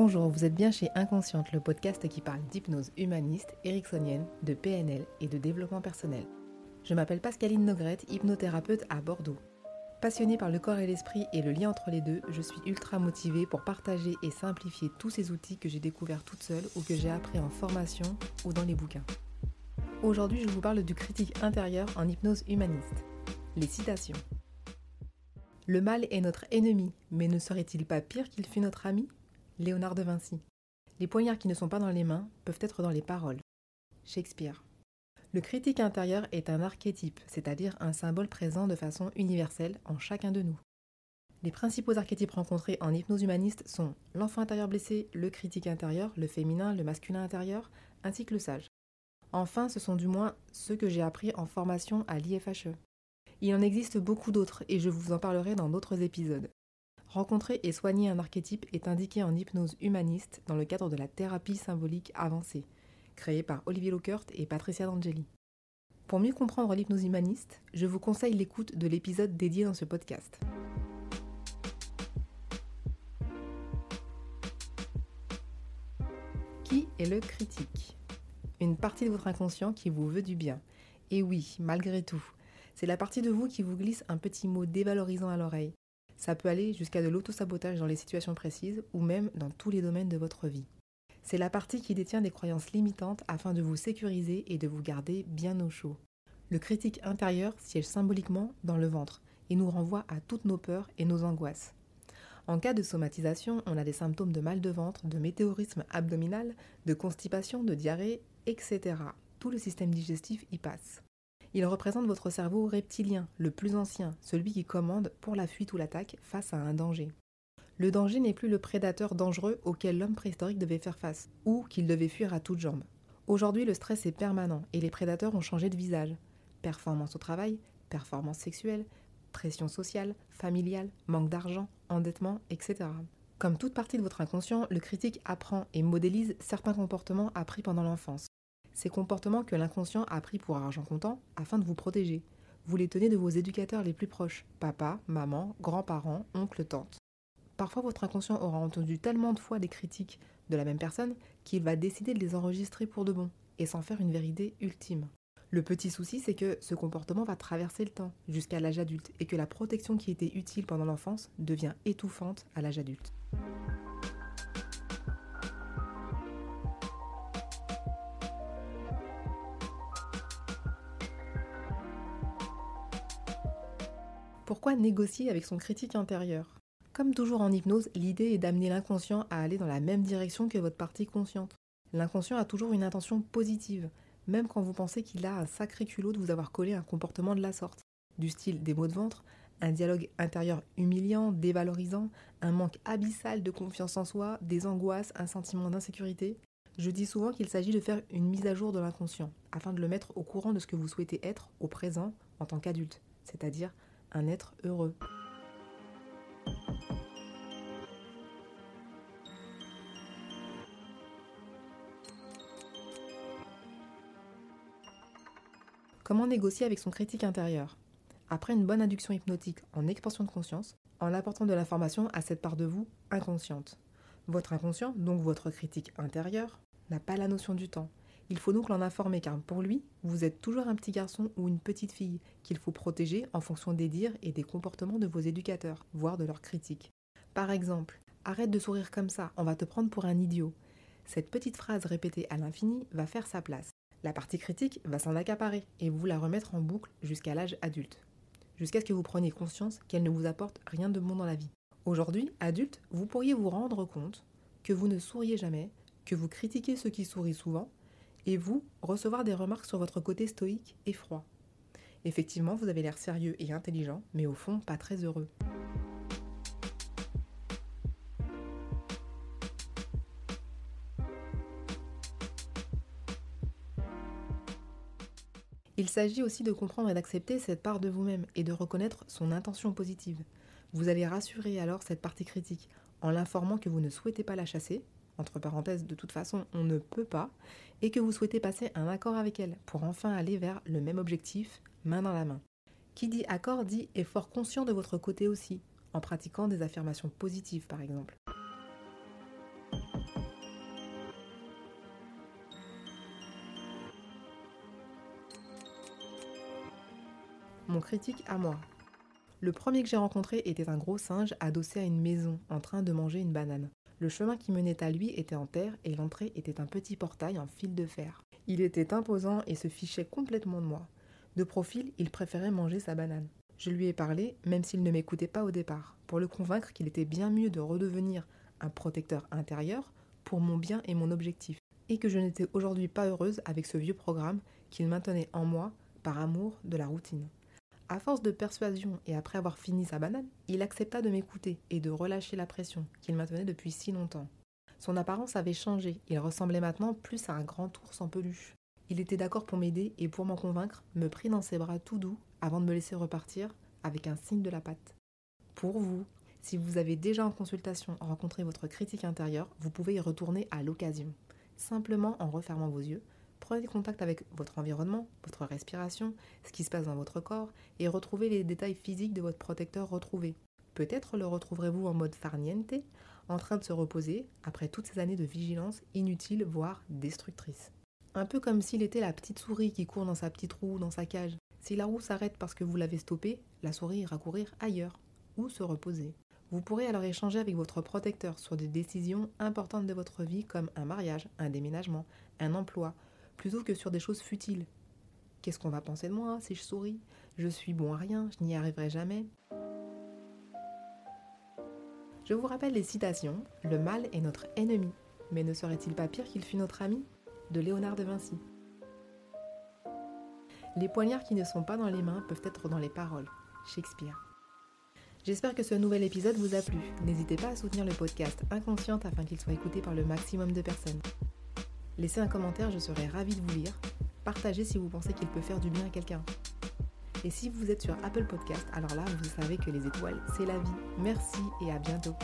Bonjour, vous êtes bien chez Inconsciente, le podcast qui parle d'hypnose humaniste, ericksonienne, de PNL et de développement personnel. Je m'appelle Pascaline Nogrette, hypnothérapeute à Bordeaux. Passionnée par le corps et l'esprit et le lien entre les deux, je suis ultra motivée pour partager et simplifier tous ces outils que j'ai découverts toute seule ou que j'ai appris en formation ou dans les bouquins. Aujourd'hui, je vous parle du critique intérieur en hypnose humaniste. Les citations. Le mal est notre ennemi, mais ne serait-il pas pire qu'il fût notre ami? Léonard de Vinci. Les poignards qui ne sont pas dans les mains peuvent être dans les paroles. Shakespeare. Le critique intérieur est un archétype, c'est-à-dire un symbole présent de façon universelle en chacun de nous. Les principaux archétypes rencontrés en hypnose humaniste sont l'enfant intérieur blessé, le critique intérieur, le féminin, le masculin intérieur, ainsi que le sage. Enfin, ce sont du moins ceux que j'ai appris en formation à l'IFHE. Il en existe beaucoup d'autres et je vous en parlerai dans d'autres épisodes. Rencontrer et soigner un archétype est indiqué en hypnose humaniste dans le cadre de la thérapie symbolique avancée, créée par Olivier Lockert et Patricia D'Angeli. Pour mieux comprendre l'hypnose humaniste, je vous conseille l'écoute de l'épisode dédié dans ce podcast. Qui est le critique? Une partie de votre inconscient qui vous veut du bien. Et oui, malgré tout, c'est la partie de vous qui vous glisse un petit mot dévalorisant à l'oreille, ça peut aller jusqu'à de l'autosabotage dans les situations précises ou même dans tous les domaines de votre vie. C'est la partie qui détient des croyances limitantes afin de vous sécuriser et de vous garder bien au chaud. Le critique intérieur siège symboliquement dans le ventre et nous renvoie à toutes nos peurs et nos angoisses. En cas de somatisation, on a des symptômes de mal de ventre, de météorisme abdominal, de constipation, de diarrhée, etc. Tout le système digestif y passe. Il représente votre cerveau reptilien, le plus ancien, celui qui commande pour la fuite ou l'attaque face à un danger. Le danger n'est plus le prédateur dangereux auquel l'homme préhistorique devait faire face, ou qu'il devait fuir à toutes jambes. Aujourd'hui, le stress est permanent et les prédateurs ont changé de visage. Performance au travail, performance sexuelle, pression sociale, familiale, manque d'argent, endettement, etc. Comme toute partie de votre inconscient, le critique apprend et modélise certains comportements appris pendant l'enfance ces comportements que l'inconscient a pris pour argent comptant afin de vous protéger. Vous les tenez de vos éducateurs les plus proches, papa, maman, grands-parents, oncles, tantes. Parfois votre inconscient aura entendu tellement de fois des critiques de la même personne qu'il va décider de les enregistrer pour de bon et s'en faire une vérité ultime. Le petit souci, c'est que ce comportement va traverser le temps jusqu'à l'âge adulte et que la protection qui était utile pendant l'enfance devient étouffante à l'âge adulte. Pourquoi négocier avec son critique intérieur? Comme toujours en hypnose, l'idée est d'amener l'inconscient à aller dans la même direction que votre partie consciente. L'inconscient a toujours une intention positive, même quand vous pensez qu'il a un sacré culot de vous avoir collé un comportement de la sorte. Du style des maux de ventre, un dialogue intérieur humiliant, dévalorisant, un manque abyssal de confiance en soi, des angoisses, un sentiment d'insécurité. Je dis souvent qu'il s'agit de faire une mise à jour de l'inconscient, afin de le mettre au courant de ce que vous souhaitez être au présent en tant qu'adulte, c'est-à-dire un être heureux. Comment négocier avec son critique intérieur? Après une bonne induction hypnotique en expansion de conscience, en apportant de l'information à cette part de vous inconsciente. Votre inconscient, donc votre critique intérieur, n'a pas la notion du temps. Il faut donc l'en informer car pour lui, vous êtes toujours un petit garçon ou une petite fille qu'il faut protéger en fonction des dires et des comportements de vos éducateurs, voire de leurs critiques. Par exemple, arrête de sourire comme ça, on va te prendre pour un idiot. Cette petite phrase répétée à l'infini va faire sa place. La partie critique va s'en accaparer et vous la remettre en boucle jusqu'à l'âge adulte, jusqu'à ce que vous preniez conscience qu'elle ne vous apporte rien de bon dans la vie. Aujourd'hui, adulte, vous pourriez vous rendre compte que vous ne souriez jamais, que vous critiquez ceux qui sourient souvent, et vous recevoir des remarques sur votre côté stoïque et froid. Effectivement, vous avez l'air sérieux et intelligent, mais au fond pas très heureux. Il s'agit aussi de comprendre et d'accepter cette part de vous-même et de reconnaître son intention positive. Vous allez rassurer alors cette partie critique en l'informant que vous ne souhaitez pas la chasser, entre parenthèses, de toute façon, on ne peut pas, et que vous souhaitez passer un accord avec elle pour enfin aller vers le même objectif, main dans la main. Qui dit accord dit est fort conscient de votre côté aussi, en pratiquant des affirmations positives par exemple. Mon critique à moi. Le premier que j'ai rencontré était un gros singe adossé à une maison en train de manger une banane. Le chemin qui menait à lui était en terre et l'entrée était un petit portail en fil de fer. Il était imposant et se fichait complètement de moi. De profil, il préférait manger sa banane. Je lui ai parlé, même s'il ne m'écoutait pas au départ, pour le convaincre qu'il était bien mieux de redevenir un protecteur intérieur pour mon bien et mon objectif, et que je n'étais aujourd'hui pas heureuse avec ce vieux programme qu'il maintenait en moi par amour de la routine. À force de persuasion et après avoir fini sa banane, il accepta de m'écouter et de relâcher la pression qu'il maintenait depuis si longtemps. Son apparence avait changé, il ressemblait maintenant plus à un grand ours en peluche. Il était d'accord pour m'aider et pour m'en convaincre, me prit dans ses bras tout doux avant de me laisser repartir avec un signe de la patte. Pour vous, si vous avez déjà en consultation rencontré votre critique intérieure, vous pouvez y retourner à l'occasion. Simplement en refermant vos yeux, Prenez contact avec votre environnement, votre respiration, ce qui se passe dans votre corps et retrouvez les détails physiques de votre protecteur retrouvé. Peut-être le retrouverez-vous en mode farniente, en train de se reposer après toutes ces années de vigilance inutile, voire destructrice. Un peu comme s'il était la petite souris qui court dans sa petite roue, dans sa cage. Si la roue s'arrête parce que vous l'avez stoppée, la souris ira courir ailleurs ou se reposer. Vous pourrez alors échanger avec votre protecteur sur des décisions importantes de votre vie comme un mariage, un déménagement, un emploi, plutôt que sur des choses futiles. Qu'est-ce qu'on va penser de moi si je souris? Je suis bon à rien, je n'y arriverai jamais. Je vous rappelle les citations Le mal est notre ennemi, mais ne serait-il pas pire qu'il fût notre ami? De Léonard de Vinci. Les poignards qui ne sont pas dans les mains peuvent être dans les paroles. Shakespeare. J'espère que ce nouvel épisode vous a plu. N'hésitez pas à soutenir le podcast Inconsciente afin qu'il soit écouté par le maximum de personnes. Laissez un commentaire, je serai ravie de vous lire. Partagez si vous pensez qu'il peut faire du bien à quelqu'un. Et si vous êtes sur Apple Podcast, alors là, vous savez que les étoiles, c'est la vie. Merci et à bientôt.